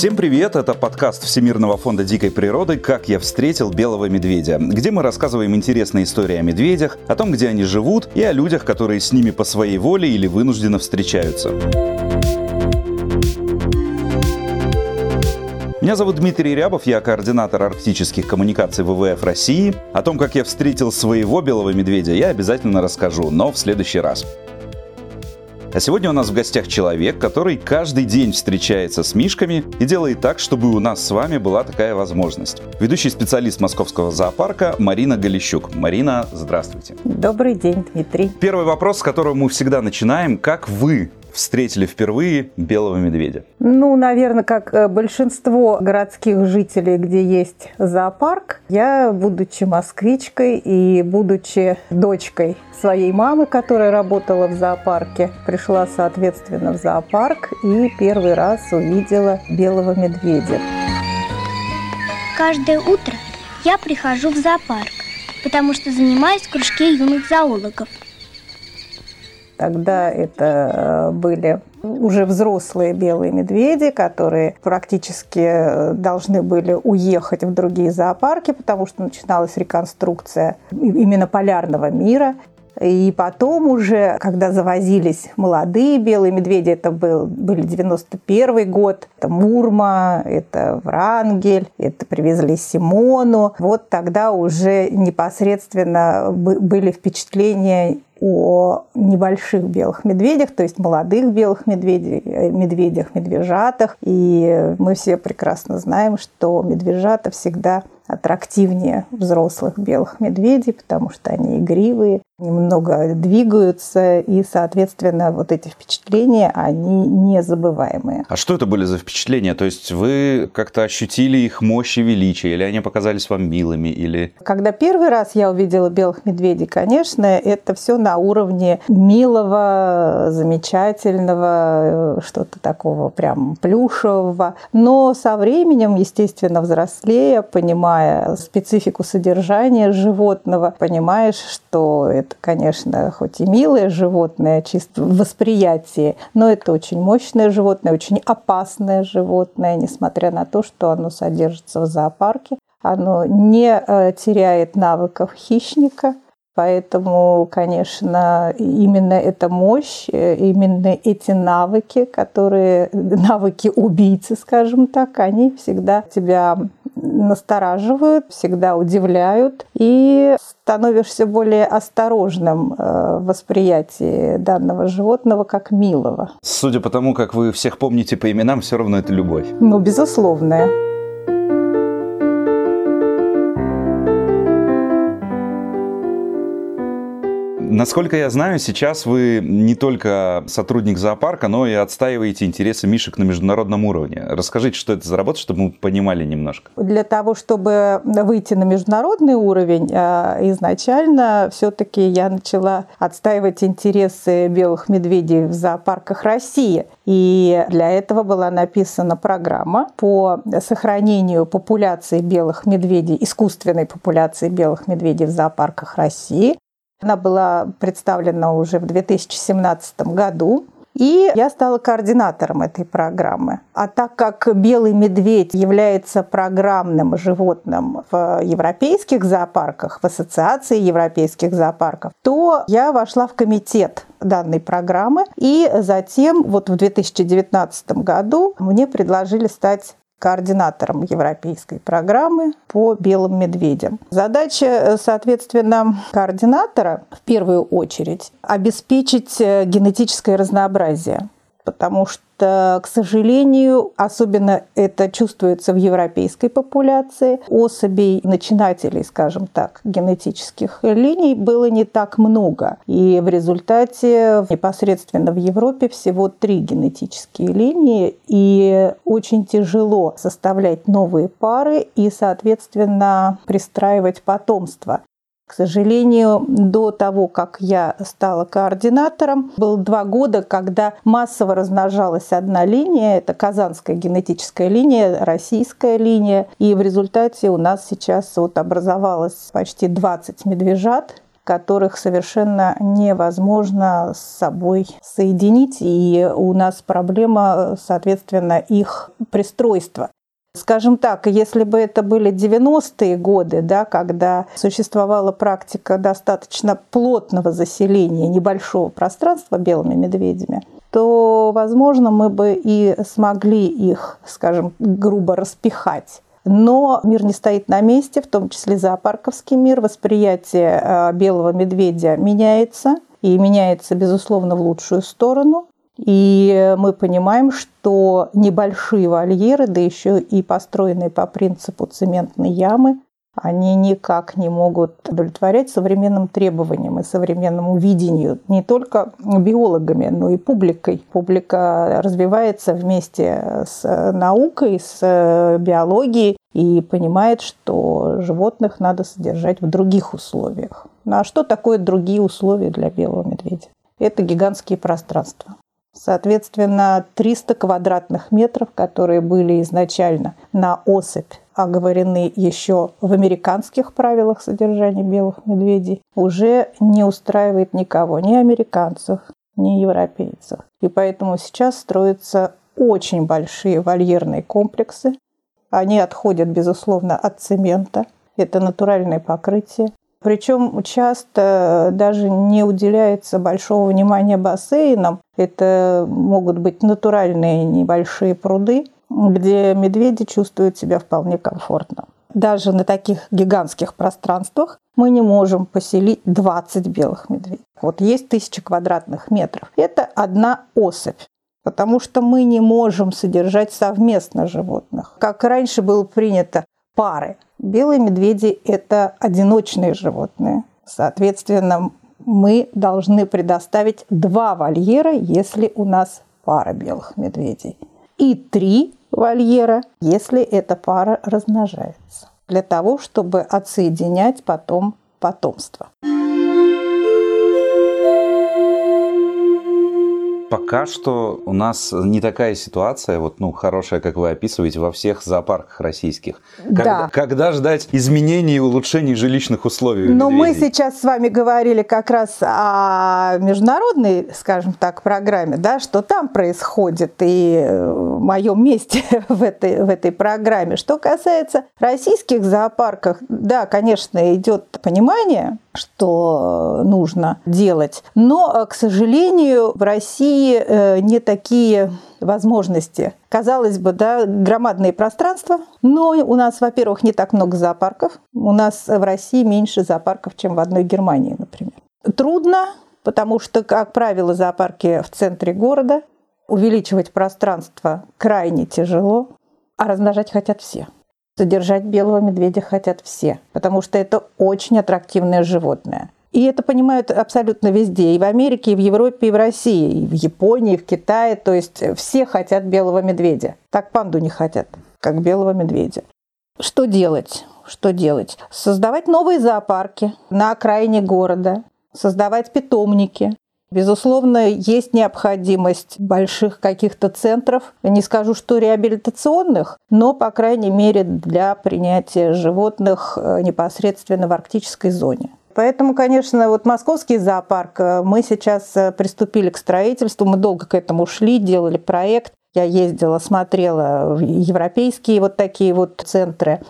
Всем привет! Это подкаст Всемирного фонда дикой природы «Как я встретил белого медведя», где мы рассказываем интересные истории о медведях, о том, где они живут, и о людях, которые с ними по своей воле или вынужденно встречаются. Меня зовут Дмитрий Рябов, я координатор арктических коммуникаций ВВФ России. О том, как я встретил своего белого медведя, я обязательно расскажу, но в следующий раз. А сегодня у нас в гостях человек, который каждый день встречается с мишками и делает так, чтобы у нас с вами была такая возможность. Ведущий специалист Московского зоопарка Марина Галищук. Марина, здравствуйте. Добрый день, Дмитрий. Первый вопрос, с которого мы всегда начинаем. Как вы встретили впервые белого медведя? Ну, наверное, как э, большинство городских жителей, где есть зоопарк, я, будучи москвичкой и будучи дочкой своей мамы, которая работала в зоопарке, пришла, соответственно, в зоопарк и первый раз увидела белого медведя. Каждое утро я прихожу в зоопарк, потому что занимаюсь в кружке юных зоологов. Тогда это э, были уже взрослые белые медведи, которые практически э, должны были уехать в другие зоопарки, потому что начиналась реконструкция именно полярного мира. И потом уже, когда завозились молодые белые медведи, это был, были 91 год, это Мурма, это Врангель, это привезли Симону. Вот тогда уже непосредственно были впечатления о небольших белых медведях, то есть молодых белых медведей, э, медведях, медвежатах. И мы все прекрасно знаем, что медвежата всегда аттрактивнее взрослых белых медведей, потому что они игривые, немного двигаются, и, соответственно, вот эти впечатления, они незабываемые. А что это были за впечатления? То есть вы как-то ощутили их мощь и величие, или они показались вам милыми, или... Когда первый раз я увидела белых медведей, конечно, это все на уровне милого, замечательного, э, что-то такого прям плюшевого. Но со временем, естественно, взрослея, понимая, понимая специфику содержания животного, понимаешь, что это, конечно, хоть и милое животное, чисто в восприятии, но это очень мощное животное, очень опасное животное, несмотря на то, что оно содержится в зоопарке. Оно не э, теряет навыков хищника, Поэтому, конечно, именно эта мощь, э, именно эти навыки, которые навыки убийцы, скажем так, они всегда тебя настораживают, всегда удивляют, и становишься более осторожным э, в восприятии данного животного как милого. Судя по тому, как вы всех помните по именам, все равно это любовь. Ну, безусловная. Насколько я знаю, сейчас вы не только сотрудник зоопарка, но и отстаиваете интересы мишек на международном уровне. Расскажите, что это за работа, чтобы мы понимали немножко. Для того, чтобы выйти на международный уровень, э, изначально все-таки я начала отстаивать интересы белых медведей в зоопарках России. И для этого была написана программа по сохранению популяции белых медведей, искусственной популяции белых медведей в зоопарках России. Она была представлена уже в 2017 году. И я стала координатором этой программы. А так как белый медведь является программным животным в европейских зоопарках, в ассоциации европейских зоопарков, то я вошла в комитет данной программы. И затем, вот в 2019 году, мне предложили стать координатором европейской программы по белым медведям. Задача, э, соответственно, координатора в первую очередь обеспечить э, генетическое разнообразие потому что, к сожалению, особенно это чувствуется в европейской популяции, особей начинателей, скажем так, генетических линий было не так много. И в результате непосредственно в Европе всего три генетические линии, и очень тяжело составлять новые пары и, соответственно, пристраивать потомство. К сожалению, до того, как я стала координатором, было два года, когда массово размножалась одна линия, это казанская генетическая линия, российская линия, и в результате у нас сейчас вот образовалось почти 20 медвежат, которых совершенно невозможно с собой соединить, и у нас проблема, соответственно, их пристройства. Скажем так, если бы это были 90-е годы, да, когда существовала практика достаточно плотного заселения небольшого пространства белыми медведями, то, возможно, мы бы и смогли их, скажем, грубо распихать. Но мир не стоит на месте, в том числе зоопарковский мир. Восприятие э, белого медведя меняется, и меняется, безусловно, в лучшую сторону. И мы понимаем, что небольшие вольеры, да еще и построенные по принципу цементной ямы, они никак не могут удовлетворять современным требованиям и современному видению не только биологами, но и публикой. Публика развивается вместе с наукой, с биологией и понимает, что животных надо содержать в других условиях. Ну а что такое другие условия для белого медведя? Это гигантские пространства. Соответственно, 300 квадратных метров, которые были изначально на особь оговорены еще в американских правилах содержания белых медведей, уже не устраивает никого, ни американцев, ни европейцев. И поэтому сейчас строятся очень большие вольерные комплексы. Они отходят, безусловно, от цемента. Это натуральное покрытие. Причем часто даже не уделяется большого внимания бассейнам. Это могут быть натуральные небольшие пруды, где медведи чувствуют себя вполне комфортно. Даже на таких гигантских пространствах мы не можем поселить 20 белых медведей. Вот есть тысяча квадратных метров. Это одна особь потому что мы не можем содержать совместно животных. Как раньше было принято, пары. Белые медведи – это одиночные животные. Соответственно, мы должны предоставить два вольера, если у нас пара белых медведей. И три вольера, если эта пара размножается. Для того, чтобы отсоединять потом потомство. Пока что у нас не такая ситуация, вот, ну, хорошая, как вы описываете, во всех зоопарках российских. Когда, да. когда ждать изменений и улучшений жилищных условий? Но мы сейчас с вами говорили как раз о международной, скажем так, программе, да, что там происходит и в моем месте в этой, в этой программе. Что касается российских зоопарков, да, конечно, идет понимание, что нужно делать. Но, к сожалению, в России Э, не такие возможности. Казалось бы, да, громадные пространства, но у нас, во-первых, не так много зоопарков. У нас в России меньше зоопарков, чем в одной Германии, например. Трудно, потому что, как правило, зоопарки в центре города. Увеличивать пространство крайне тяжело, а размножать хотят все. Содержать белого медведя хотят все, потому что это очень аттрактивное животное. И это понимают абсолютно везде. И в Америке, и в Европе, и в России, и в Японии, и в Китае. То есть все хотят белого медведя. Так панду не хотят, как белого медведя. Что делать? Что делать? Создавать новые зоопарки на окраине города, создавать питомники. Безусловно, есть необходимость больших каких-то центров, не скажу, что реабилитационных, но, по крайней мере, для принятия животных э, непосредственно в арктической зоне. Поэтому, конечно, вот московский зоопарк, э, мы сейчас э, приступили к строительству, мы долго к этому шли, делали проект. Я ездила, смотрела европейские вот такие вот центры,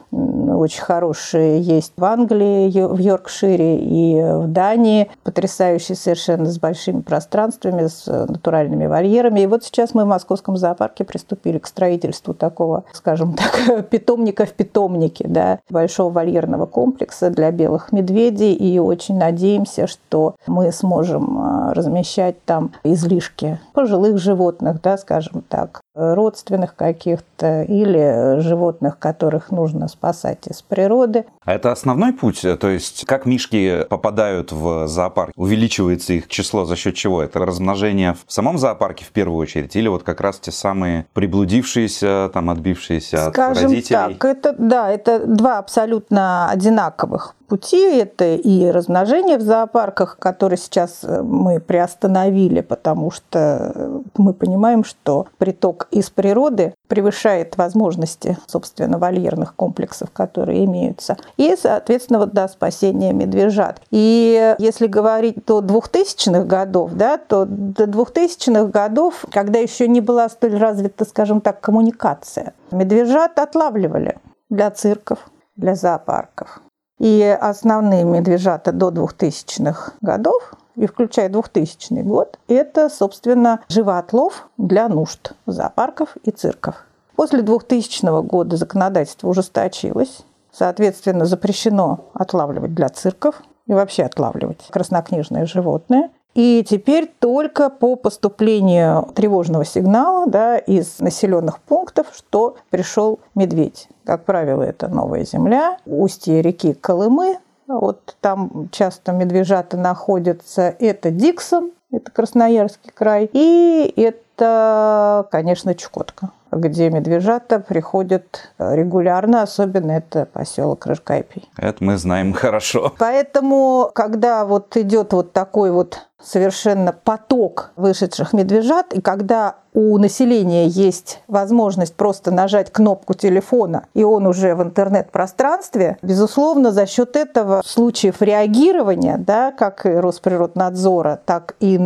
очень хорошие есть в Англии, в Йоркшире и в Дании, потрясающие совершенно с большими пространствами, с натуральными вольерами. И вот сейчас мы в московском зоопарке приступили к строительству такого, скажем так, питомника в питомнике, да, большого вольерного комплекса для белых медведей. И очень надеемся, что мы сможем а, размещать там излишки пожилых животных, да, скажем так, родственных каких-то или животных, которых нужно спасать из природы. А это основной путь? То есть как мишки попадают в зоопарк? Увеличивается их число за счет чего? Это размножение в самом зоопарке в первую очередь? Или вот как раз те самые приблудившиеся, там, отбившиеся Скажем от родителей? так, это, да, это два абсолютно одинаковых пути. Это и размножение в зоопарках, которые сейчас мы приостановили, потому что мы понимаем, что приток из природы превышает возможности, собственно, вольерных комплексов, которые имеются. И, соответственно, вот, да, спасение медвежат. И если говорить до 2000-х годов, да, то до 2000-х годов, когда еще не была столь развита, скажем так, коммуникация, медвежат отлавливали для цирков, для зоопарков. И основные медвежата до 2000-х годов и включая 2000 год, это, собственно, живоотлов для нужд зоопарков и цирков. После 2000 года законодательство ужесточилось. Соответственно, запрещено отлавливать для цирков и вообще отлавливать краснокнижные животные. И теперь только по поступлению тревожного сигнала да, из населенных пунктов, что пришел медведь. Как правило, это Новая Земля, устье реки Колымы, вот там часто медвежата находятся. Это Диксон, это Красноярский край, и это, конечно, Чукотка где медвежата приходят регулярно, особенно это поселок Рыжкайпий. Это мы знаем хорошо. Поэтому, когда вот идет вот такой вот совершенно поток вышедших медвежат, и когда у населения есть возможность просто нажать кнопку телефона, и он уже в интернет-пространстве, безусловно, за счет этого случаев реагирования, да, как и Росприроднадзора, так и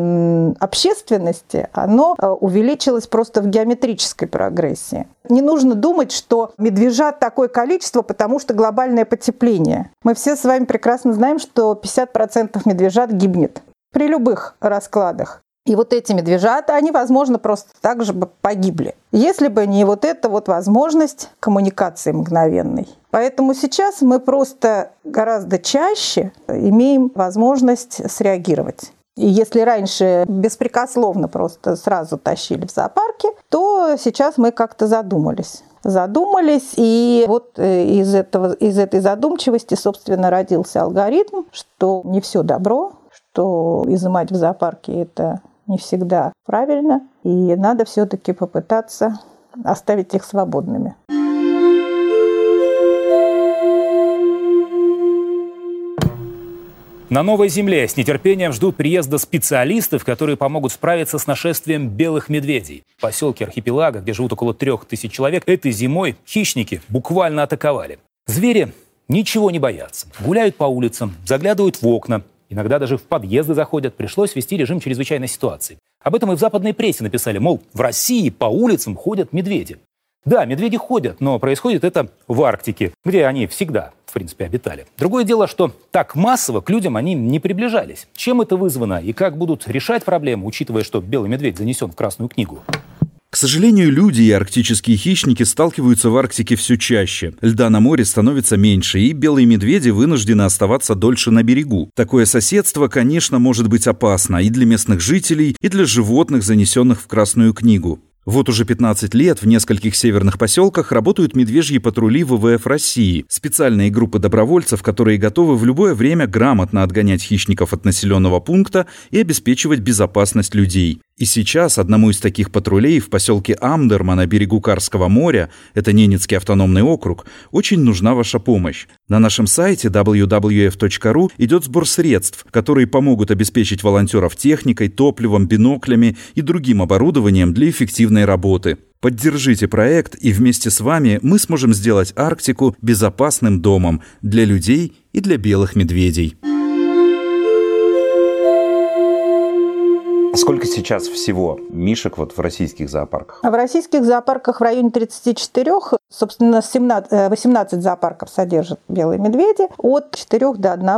общественности, оно э, увеличилось просто в геометрической прогрессии. Не нужно думать, что медвежат такое количество, потому что глобальное потепление. Мы все с вами прекрасно знаем, что 50% медвежат гибнет при любых раскладах. И вот эти медвежата, они, возможно, просто так же бы погибли, если бы не вот эта вот возможность коммуникации мгновенной. Поэтому сейчас мы просто гораздо чаще имеем возможность среагировать. И если раньше беспрекословно просто сразу тащили в зоопарке, то сейчас мы как-то задумались задумались, и вот э, из, этого, из этой задумчивости, собственно, родился алгоритм, что не все добро, что изымать в зоопарке это не всегда правильно, и надо все-таки попытаться оставить их свободными. На Новой Земле с нетерпением ждут приезда специалистов, которые помогут справиться с нашествием белых медведей. В поселке Архипелага, где живут около трех тысяч человек, этой зимой хищники буквально атаковали. Звери ничего не боятся. Гуляют по улицам, заглядывают в окна, Иногда даже в подъезды заходят. Пришлось ввести режим чрезвычайной ситуации. Об этом и в западной прессе написали, мол, в России по улицам ходят медведи. Да, медведи ходят, но происходит это в Арктике, где они всегда, в принципе, обитали. Другое дело, что так массово к людям они не приближались. Чем это вызвано и как будут решать проблему, учитывая, что белый медведь занесен в Красную книгу? Сожалению, люди и арктические хищники сталкиваются в Арктике все чаще. Льда на море становится меньше, и белые медведи вынуждены оставаться дольше на берегу. Такое соседство, конечно, может быть опасно и для местных жителей, и для животных, занесенных в Красную книгу. Вот уже 15 лет в нескольких северных поселках работают медвежьи патрули ВВФ России, специальные группы добровольцев, которые готовы в любое время грамотно отгонять хищников от населенного пункта и обеспечивать безопасность людей. И сейчас одному из таких патрулей в поселке Амдерма на берегу Карского моря, это Ненецкий автономный округ, очень нужна ваша помощь. На нашем сайте www.ru идет сбор средств, которые помогут обеспечить волонтеров техникой, топливом, биноклями и другим оборудованием для эффективной работы. Поддержите проект, и вместе с вами мы сможем сделать Арктику безопасным домом для людей и для белых медведей. Сколько сейчас всего мишек вот в российских зоопарках? В российских зоопарках в районе 34, собственно, 17, 18 зоопарков содержат белые медведи, от 4 до 1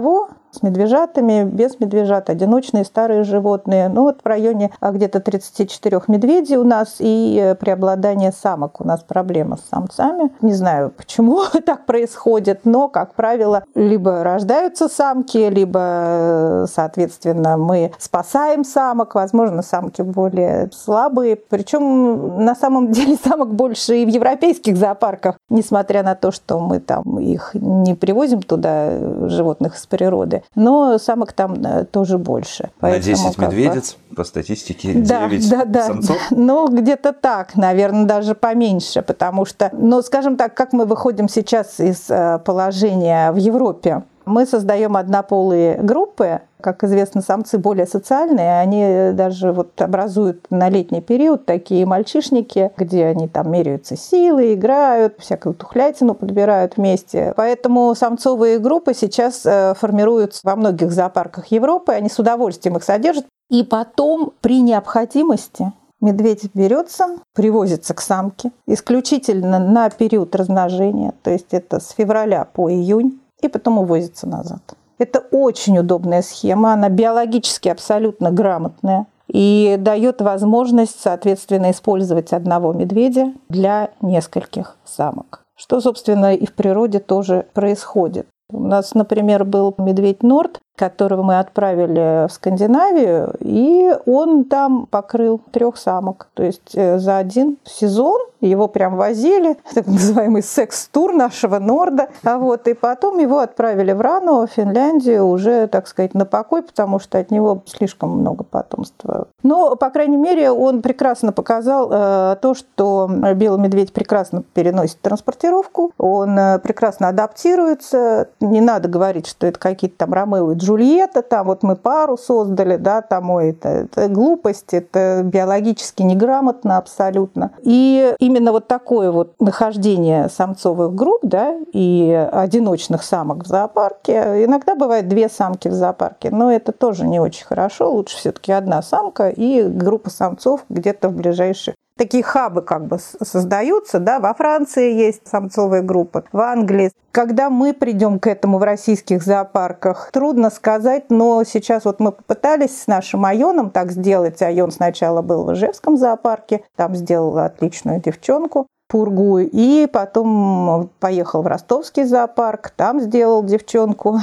с медвежатами, без медвежат, одиночные старые животные. Ну вот в районе а, где-то 34 медведей у нас и э, преобладание самок. У нас проблема с самцами. Не знаю, почему так происходит, но, как правило, либо рождаются самки, либо, э, соответственно, мы спасаем самок. Возможно, самки более слабые. Причем на самом деле самок больше и в европейских зоопарках, несмотря на то, что мы там их не привозим туда, э, животных из природы но самок там э, тоже больше. На 10 медведиц, по статистике, 9 да, да, самцов? Да. Ну, где-то так, наверное, даже поменьше, потому что, ну, скажем так, как мы выходим сейчас из э, положения в Европе, Мы создаем однополые группы, как известно, самцы более социальные, они даже вот образуют на летний период такие мальчишники, где они там меряются силой, играют, всякую тухлятину подбирают вместе. Поэтому самцовые группы сейчас э, формируются во многих зоопарках Европы, они с удовольствием их содержат. И потом при необходимости медведь берется, привозится к самке. Исключительно на период размножения, то есть это с февраля по июнь, и потом увозится назад. Это очень удобная схема, она биологически абсолютно грамотная и дает возможность, соответственно, использовать одного медведя для нескольких самок. Что, собственно, и в природе тоже происходит. У нас, например, был медведь Норд, которого мы отправили в Скандинавию, и он там покрыл трех самок. То есть э, за один сезон его прям возили, так называемый секс-тур нашего Норда. А вот, и потом его отправили в Рану, в Финляндию, уже, так сказать, на покой, потому что от него слишком много потомства. Но, по крайней мере, он прекрасно показал э, то, что белый медведь прекрасно переносит транспортировку, он э, прекрасно адаптируется. Не надо говорить, что это какие-то там Ромео и Джульетта, там вот мы пару создали, да, там ой, это, это глупость, это биологически неграмотно абсолютно. И именно вот такое вот нахождение самцовых групп, да, и одиночных самок в зоопарке, иногда бывает две самки в зоопарке, но это тоже не очень хорошо, лучше все-таки одна самка и группа самцов где-то в ближайших такие хабы как бы создаются, да, во Франции есть самцовые группы, в Англии. Когда мы придем к этому в российских зоопарках, трудно сказать, но сейчас вот мы попытались с нашим Айоном так сделать. Айон сначала был в Ижевском зоопарке, там сделал отличную девчонку, Пургу, и потом поехал в ростовский зоопарк, там сделал девчонку.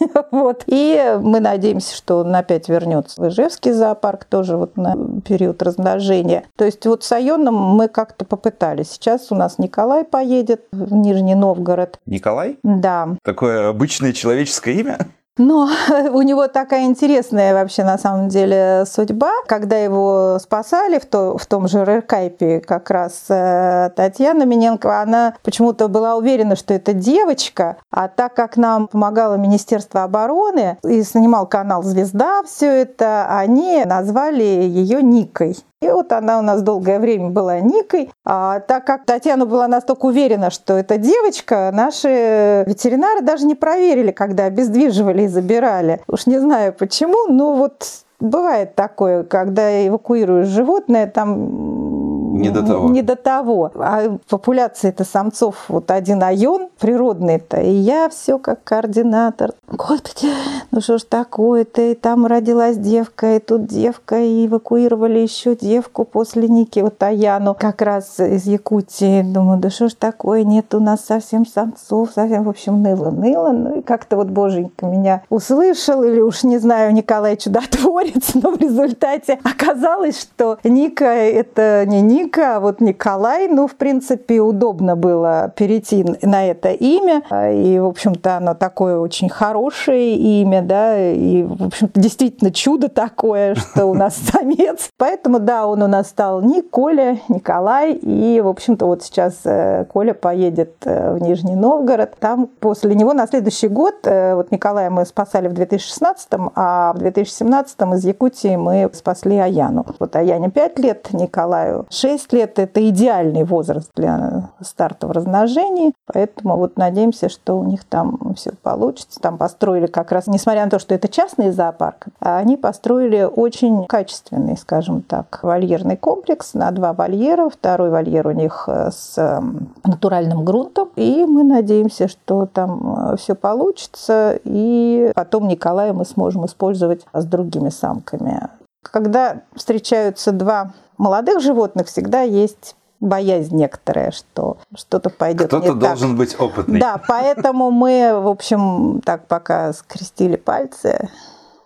Вот. И мы надеемся, что он опять вернется в Ижевский зоопарк, тоже вот на период размножения. То есть вот с Айоном мы как-то попытались. Сейчас у нас Николай поедет в Нижний Новгород. Николай? Да. Такое обычное человеческое имя? Но у него такая интересная вообще на самом деле судьба. Когда его спасали в, то, в том же Реркайпе, как раз э, Татьяна Миненко, она почему-то была уверена, что это девочка, а так как нам помогало Министерство обороны и снимал канал «Звезда» все это, они назвали ее Никой. И вот она у нас долгое время была Никой. А так как Татьяна была настолько уверена, что это девочка, наши ветеринары даже не проверили, когда обездвиживали и забирали. Уж не знаю почему, но вот бывает такое, когда эвакуируешь животное, там не до того. Не до того. А популяция это самцов вот один айон природный-то. И я все как координатор. Господи, ну что ж такое-то? И там родилась девка, и тут девка, и эвакуировали еще девку после Ники, вот Аяну, как раз из Якутии. Думаю, да что ж такое? Нет у нас совсем самцов, совсем, в общем, ныло-ныло. Ну и как-то вот боженька меня услышал, или уж не знаю, Николай чудотворец, но в результате оказалось, что Ника это не Ника, Ника, а вот Николай, ну, в принципе, удобно было перейти на это имя. И, в общем-то, оно такое очень хорошее имя, да, и, в общем-то, действительно чудо такое, что у нас самец. Поэтому, да, он у нас стал не Коля, Николай, и, в общем-то, вот сейчас э, Коля поедет э, в Нижний Новгород. Там после него на следующий год, э, вот Николая мы спасали в 2016, а в 2017 из Якутии мы спасли Аяну. Вот Аяне 5 лет, Николаю 6 6 лет – это идеальный возраст для старта в размножении, поэтому вот надеемся, что у них там все получится. Там построили как раз, несмотря на то, что это частный зоопарк, они построили очень качественный, скажем так, вольерный комплекс на два вольера. Второй вольер у них э, с эм, натуральным грунтом. И мы надеемся, что там э, все получится. И потом Николая мы сможем использовать с другими самками. Когда встречаются два молодых животных всегда есть боязнь некоторая, что что-то пойдет Кто-то не должен так. быть опытный. Да, поэтому мы, в общем, так пока скрестили пальцы,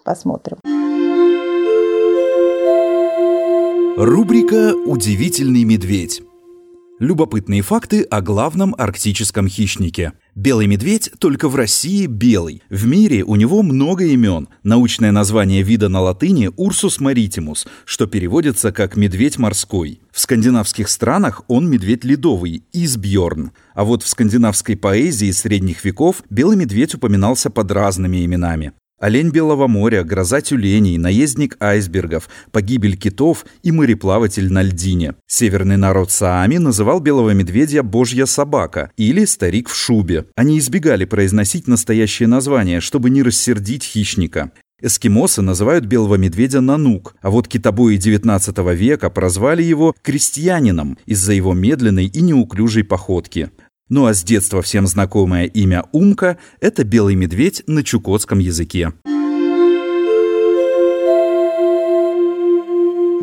посмотрим. Рубрика «Удивительный медведь». Любопытные факты о главном арктическом хищнике. Белый медведь только в России белый. В мире у него много имен. Научное название вида на латыни Урсус маритимус, что переводится как медведь морской. В скандинавских странах он медведь ледовый, Избьорн. А вот в скандинавской поэзии средних веков белый медведь упоминался под разными именами. Олень Белого моря, гроза тюленей, наездник айсбергов, погибель китов и мореплаватель на льдине. Северный народ Саами называл белого медведя «божья собака» или «старик в шубе». Они избегали произносить настоящее название, чтобы не рассердить хищника. Эскимосы называют белого медведя нанук, а вот китобои XIX века прозвали его крестьянином из-за его медленной и неуклюжей походки. Ну а с детства всем знакомое имя Умка – это белый медведь на чукотском языке.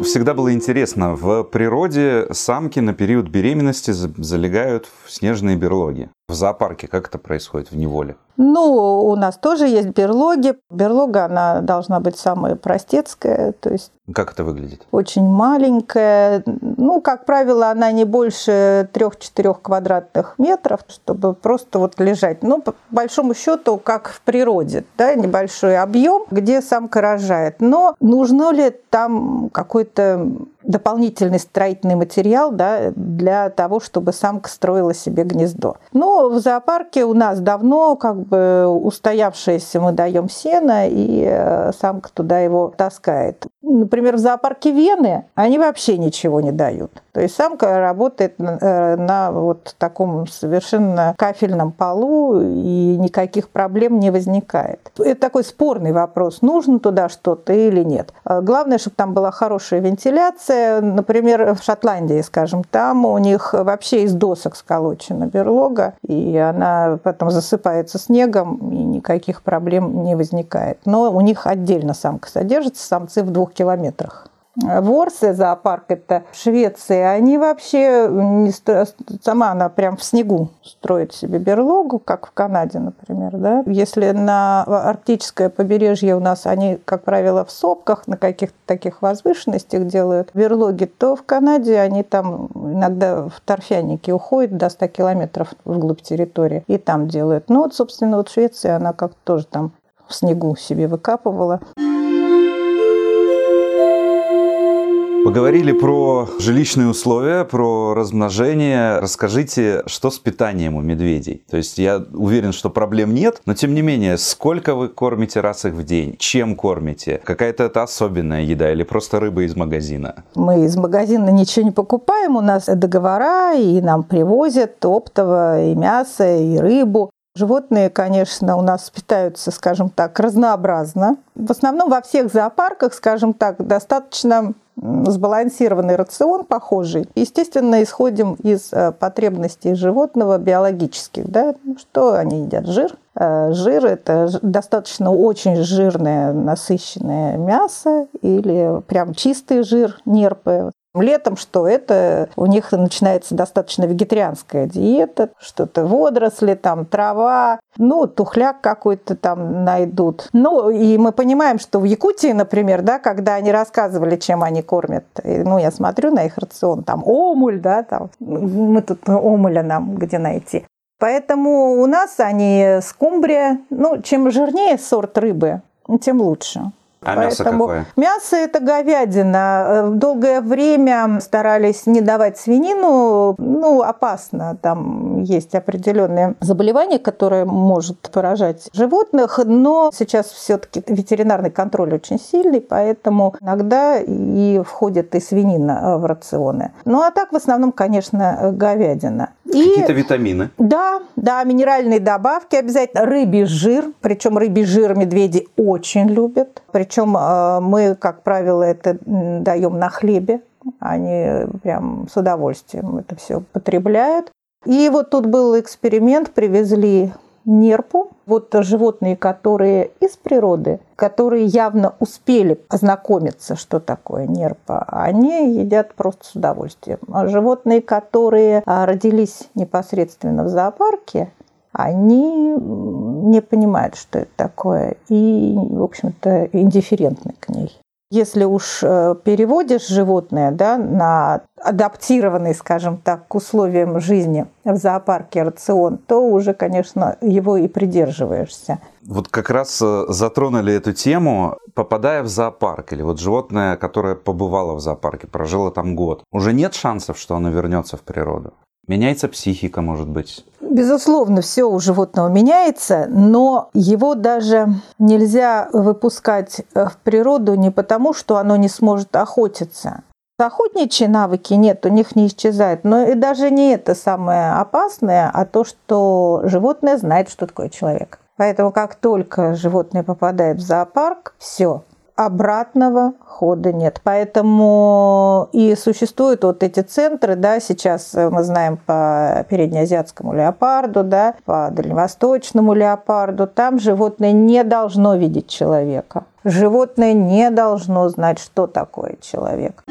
Всегда было интересно, в природе самки на период беременности залегают в снежные берлоги. В зоопарке как это происходит в неволе? Ну, у нас тоже есть берлоги. Берлога, она должна быть самая простецкая, то есть как это выглядит? Очень маленькая. Ну, как правило, она не больше 3-4 квадратных метров, чтобы просто вот лежать. Ну, по большому счету, как в природе, да, небольшой объем, где самка рожает. Но нужно ли там какой-то дополнительный строительный материал да, для того, чтобы самка строила себе гнездо. Но в зоопарке у нас давно как бы устоявшееся мы даем сено, и э, самка туда его таскает. Например, в зоопарке Вены они вообще ничего не дают. То есть самка работает на, э, на вот таком совершенно кафельном полу, и никаких проблем не возникает. Это такой спорный вопрос, нужно туда что-то или нет. Главное, чтобы там была хорошая вентиляция. Например, в Шотландии, скажем, там у них вообще из досок сколочена берлога, и она потом засыпается снегом, и никаких проблем не возникает. Но у них отдельно самка содержится, самцы в двух километрах. Ворсе зоопарк, это в Швеции, они вообще, не стро... сама она прям в снегу строит себе берлогу, как в Канаде, например. Да? Если на арктическое побережье у нас они, как правило, в сопках, на каких-то таких возвышенностях делают берлоги, то в Канаде они там иногда в торфяники уходят до 100 километров вглубь территории и там делают. Ну вот, собственно, вот в Швеции она как-то тоже там в снегу себе выкапывала. Поговорили про жилищные условия, про размножение. Расскажите, что с питанием у медведей? То есть я уверен, что проблем нет, но тем не менее, сколько вы кормите раз их в день? Чем кормите? Какая-то это особенная еда или просто рыба из магазина? Мы из магазина ничего не покупаем, у нас договора, и нам привозят оптово и мясо, и рыбу. Животные, конечно, у нас питаются, скажем так, разнообразно. В основном во всех зоопарках, скажем так, достаточно сбалансированный рацион, похожий. Естественно, исходим из э, потребностей животного биологических. Да? Что они едят? Жир. Э, жир – это достаточно очень жирное, насыщенное мясо или прям чистый жир, нерпы. Летом что? Это у них начинается достаточно вегетарианская диета, что-то водоросли, там трава, ну, тухляк какой-то там найдут. Ну, и мы понимаем, что в Якутии, например, да, когда они рассказывали, чем они кормят, ну, я смотрю на их рацион, там омуль, да, там, мы тут омуля нам где найти. Поэтому у нас они скумбрия, ну, чем жирнее сорт рыбы, тем лучше. А мясо какое? Мясо – это говядина. Э, долгое время старались не давать свинину. Ну, опасно. Там есть определенные заболевания, которые может поражать животных. Но сейчас все-таки ветеринарный контроль очень сильный, поэтому иногда и входит и свинина э, в рационы. Ну, а так в основном, конечно, говядина. Какие-то витамины? Да, да, минеральные добавки обязательно. Рыбий жир, причем рыбий жир медведи очень любят. Причем э, мы, как правило, это даем на хлебе. Они прям с удовольствием это все потребляют. И вот тут был эксперимент, привезли нерпу. Вот животные, которые из природы, которые явно успели ознакомиться, что такое нерпа, они едят просто с удовольствием. А животные, которые а, родились непосредственно в зоопарке, они не понимают, что это такое, и, в общем-то, индифферентны к ней. Если уж э, переводишь животное да, на адаптированный, скажем так, к условиям жизни в зоопарке рацион, то уже, конечно, его и придерживаешься. Вот как раз э, затронули эту тему, попадая в зоопарк, или вот животное, которое побывало в зоопарке, прожило там год, уже нет шансов, что оно вернется в природу? Меняется психика, может быть? Безусловно, все у животного меняется, но его даже нельзя выпускать э, в природу не потому, что оно не сможет охотиться. Охотничьи навыки нет, у них не исчезают. Но и даже не это самое опасное, а то, что животное знает, что такое человек. Поэтому как только животное попадает в зоопарк, все, обратного хода нет. Поэтому и существуют вот эти центры, да, сейчас мы знаем по переднеазиатскому леопарду, да, по дальневосточному леопарду, там животное не должно видеть человека. Животное не должно знать, что такое человек.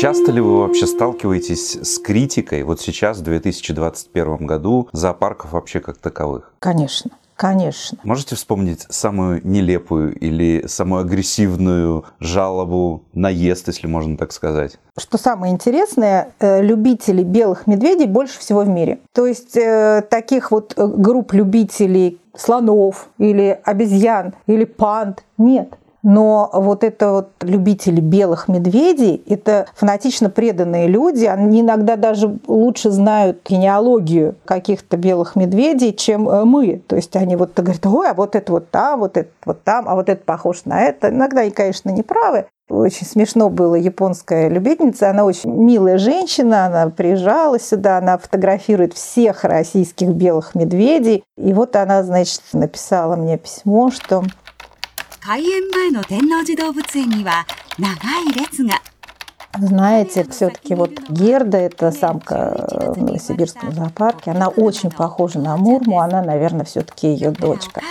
Часто ли вы вообще сталкиваетесь с критикой вот сейчас, в 2021 году, зоопарков вообще как таковых? Конечно. Конечно. Можете вспомнить самую нелепую или самую агрессивную жалобу, наезд, если можно так сказать? Что самое интересное, э, любителей белых медведей больше всего в мире. То есть э, таких вот э, групп любителей слонов или обезьян или панд нет. Но вот это вот любители белых медведей, это фанатично преданные люди, они иногда даже лучше знают генеалогию каких-то белых медведей, чем э, мы. То есть они вот говорят, ой, а вот это вот там, вот это вот там, а вот это похож на это. Иногда они, конечно, не правы, очень смешно было, японская любительница, она очень милая женщина, она приезжала сюда, она фотографирует всех российских белых медведей. И вот она, значит, написала мне письмо, что 開園前の天王寺動物園には長い列が знаете, все-таки вот Герда, это самка в Новосибирском зоопарке, она очень похожа на Мурму, она, наверное, все-таки ее дочка.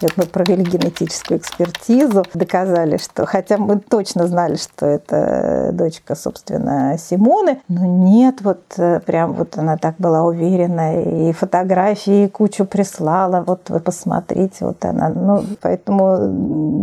Вот мы провели генетическую экспертизу, доказали, что, хотя мы точно знали, что это дочка, собственно, Симоны, но нет, вот э, прям вот она так была уверена, и фотографии кучу прислала, вот вы посмотрите, вот она, ну, поэтому,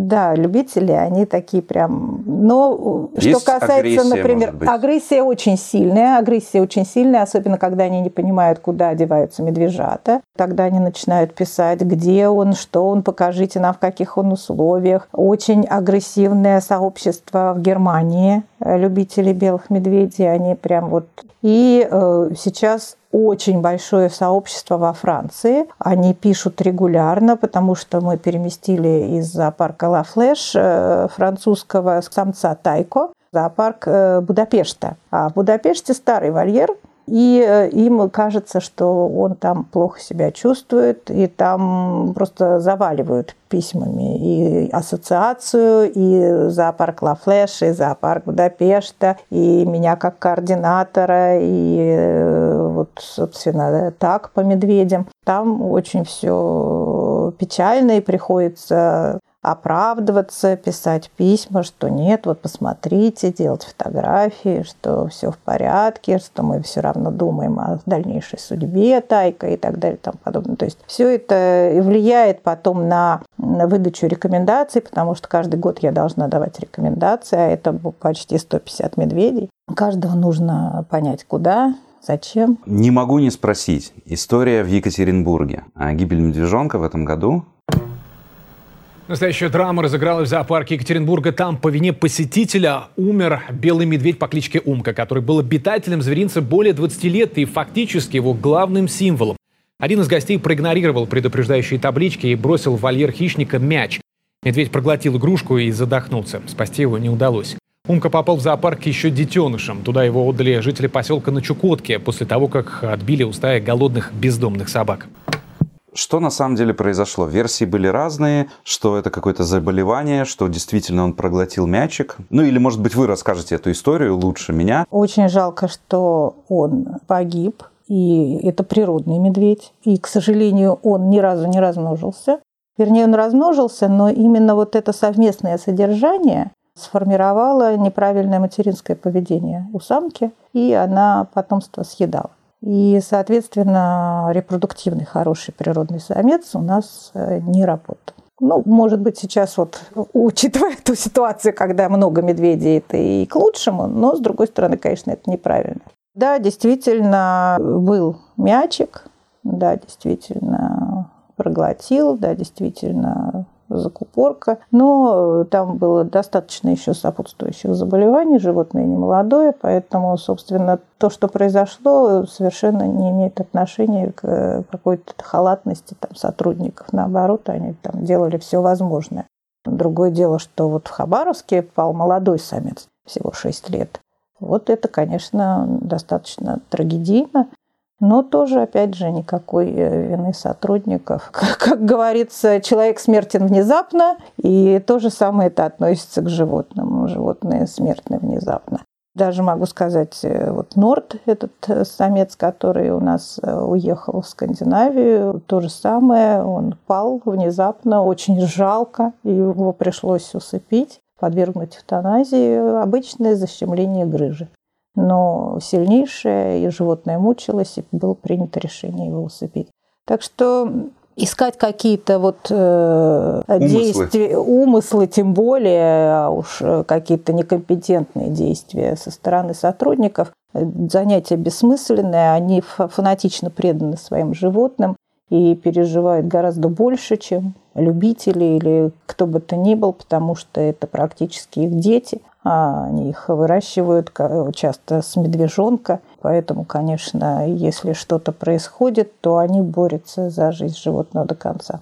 да, любители, они такие прям, но Есть что касается, агрессия, например, агрессия очень сильная, агрессия очень сильная, особенно когда они не понимают, куда одеваются медвежата, тогда они начинают писать, где он, что он, покажите нам, в каких он условиях. Очень агрессивное сообщество в Германии, э, любители белых медведей, они прям вот... И э, сейчас очень большое сообщество во Франции. Они пишут регулярно, потому что мы переместили из зоопарка Ла Флеш э, французского самца Тайко зоопарк э, Будапешта. А в Будапеште старый вольер, и э, им кажется, что он там плохо себя чувствует, и там просто заваливают письмами и ассоциацию, и зоопарк Ла Флеш, и зоопарк Будапешта, и меня как координатора, и э, вот, собственно, так по медведям. Там очень все печально, и приходится оправдываться, писать письма, что нет, вот посмотрите, делать фотографии, что все в порядке, что мы все равно думаем о дальнейшей судьбе Тайка и так далее и тому подобное. То есть все это влияет потом на, на выдачу рекомендаций, потому что каждый год я должна давать рекомендации, а это почти 150 медведей. Каждого нужно понять, куда, Зачем? Не могу не спросить. История в Екатеринбурге. А гибель медвежонка в этом году Настоящая драма разыгралась в зоопарке Екатеринбурга. Там по вине посетителя умер белый медведь по кличке Умка, который был обитателем зверинца более 20 лет и фактически его главным символом. Один из гостей проигнорировал предупреждающие таблички и бросил в вольер хищника мяч. Медведь проглотил игрушку и задохнулся. Спасти его не удалось. Умка попал в зоопарк еще детенышем. Туда его отдали жители поселка на Чукотке после того, как отбили у стаи голодных бездомных собак. Что на самом деле произошло? Версии были разные, что это какое-то заболевание, что действительно он проглотил мячик. Ну или, может быть, вы расскажете эту историю лучше меня. Очень жалко, что он погиб. И это природный медведь. И, к сожалению, он ни разу не размножился. Вернее, он размножился, но именно вот это совместное содержание сформировало неправильное материнское поведение у самки, и она потомство съедала. И, соответственно, репродуктивный хороший природный самец у нас э, не работает. Ну, может быть, сейчас вот, учитывая ту ситуацию, когда много медведей, это и к лучшему, но, с другой стороны, конечно, это неправильно. Да, действительно, был мячик, да, действительно, проглотил, да, действительно, закупорка. Но там было достаточно еще сопутствующих заболеваний, животное не молодое, поэтому, собственно, то, что произошло, совершенно не имеет отношения к какой-то халатности там, сотрудников. Наоборот, они там делали все возможное. Другое дело, что вот в Хабаровске пал молодой самец, всего 6 лет. Вот это, конечно, достаточно трагедийно. Но тоже, опять же, никакой э, вины сотрудников. Как, говорится, человек смертен внезапно, и то же самое это относится к животным. Животные смертны внезапно. Даже могу сказать, э, вот Норд, этот э, самец, который у нас уехал в Скандинавию, то же самое, он пал внезапно, очень жалко, его пришлось усыпить, подвергнуть эвтаназии, обычное защемление грыжи но сильнейшее, и животное мучилось, и было принято решение его усыпить. Так что искать какие-то вот э, умыслы. действия, умыслы, тем более а уж какие-то некомпетентные действия со стороны сотрудников, занятия бессмысленные, они фанатично преданы своим животным и переживают гораздо больше, чем любители или кто бы то ни был, потому что это практически их дети. А они их выращивают часто с медвежонка. Поэтому, конечно, если что-то происходит, то они борются за жизнь животного до конца.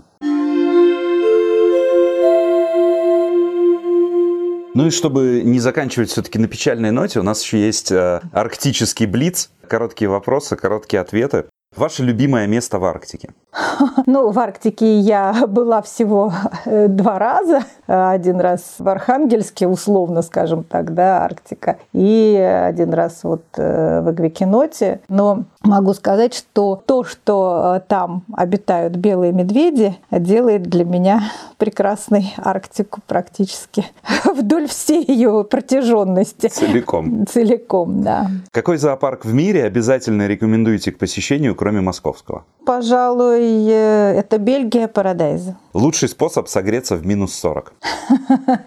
Ну и чтобы не заканчивать все-таки на печальной ноте, у нас еще есть э, арктический блиц. Короткие вопросы, короткие ответы. Ваше любимое место в Арктике? Ну, в Арктике я была всего э, два раза. Один раз в Архангельске, условно, скажем так, да, Арктика. И один раз вот э, в Эквикиноте. Но могу сказать, что то, что э, там обитают белые медведи, делает для меня прекрасной Арктику практически вдоль всей ее протяженности. Целиком. Целиком, да. Какой зоопарк в мире обязательно рекомендуете к посещению, кроме московского? Пожалуй, э, это Бельгия, Парадайз. Лучший способ согреться в минус 40?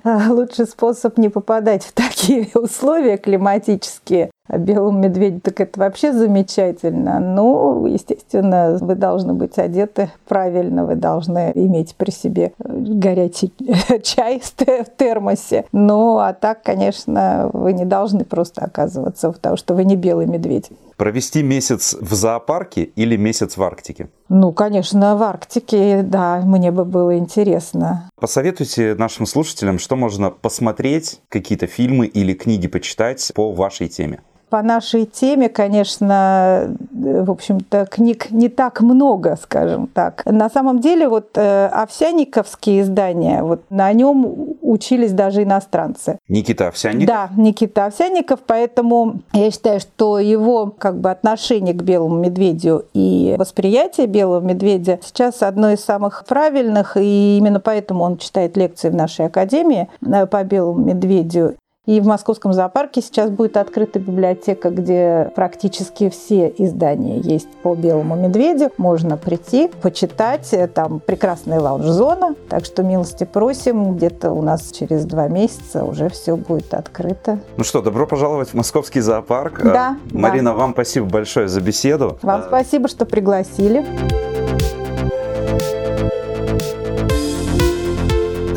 Лучший способ не попадать в такие условия климатические. А белому медведю так это вообще замечательно. Ну, естественно, вы должны быть одеты правильно, вы должны иметь при себе э, горячий чай в термосе. Ну, а так, конечно, вы не должны просто оказываться, потому что вы не белый медведь. Провести месяц в зоопарке или месяц в Арктике? Ну, конечно, в Арктике, да, мне бы было интересно. Посоветуйте нашим слушателям, что можно посмотреть, какие-то фильмы или книги почитать по вашей теме. По нашей теме, конечно, в общем-то, книг не так много, скажем так. На самом деле, вот э, овсяниковские издания, вот на нем учились даже иностранцы. Никита Овсянник? Да, Никита Овсянников, поэтому я считаю, что его как бы отношение к белому медведю и восприятие белого медведя сейчас одно из самых правильных, и именно поэтому он читает лекции в нашей академии э, по белому медведю. И в Московском зоопарке сейчас будет открыта библиотека, где практически все издания есть по белому медведю. Можно прийти, почитать. Там прекрасная лаунж-зона. Так что милости просим. Где-то у нас через два месяца уже все будет открыто. Ну что, добро пожаловать в Московский зоопарк. Да. Марина, да. вам спасибо большое за беседу. Вам спасибо, что пригласили.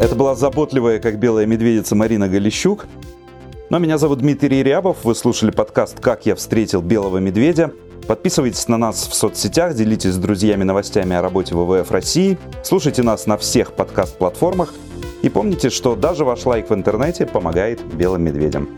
Это была заботливая, как белая медведица Марина Галищук. Но меня зовут Дмитрий Рябов. Вы слушали подкаст «Как я встретил белого медведя». Подписывайтесь на нас в соцсетях, делитесь с друзьями новостями о работе ВВФ России, слушайте нас на всех подкаст-платформах и помните, что даже ваш лайк в интернете помогает белым медведям.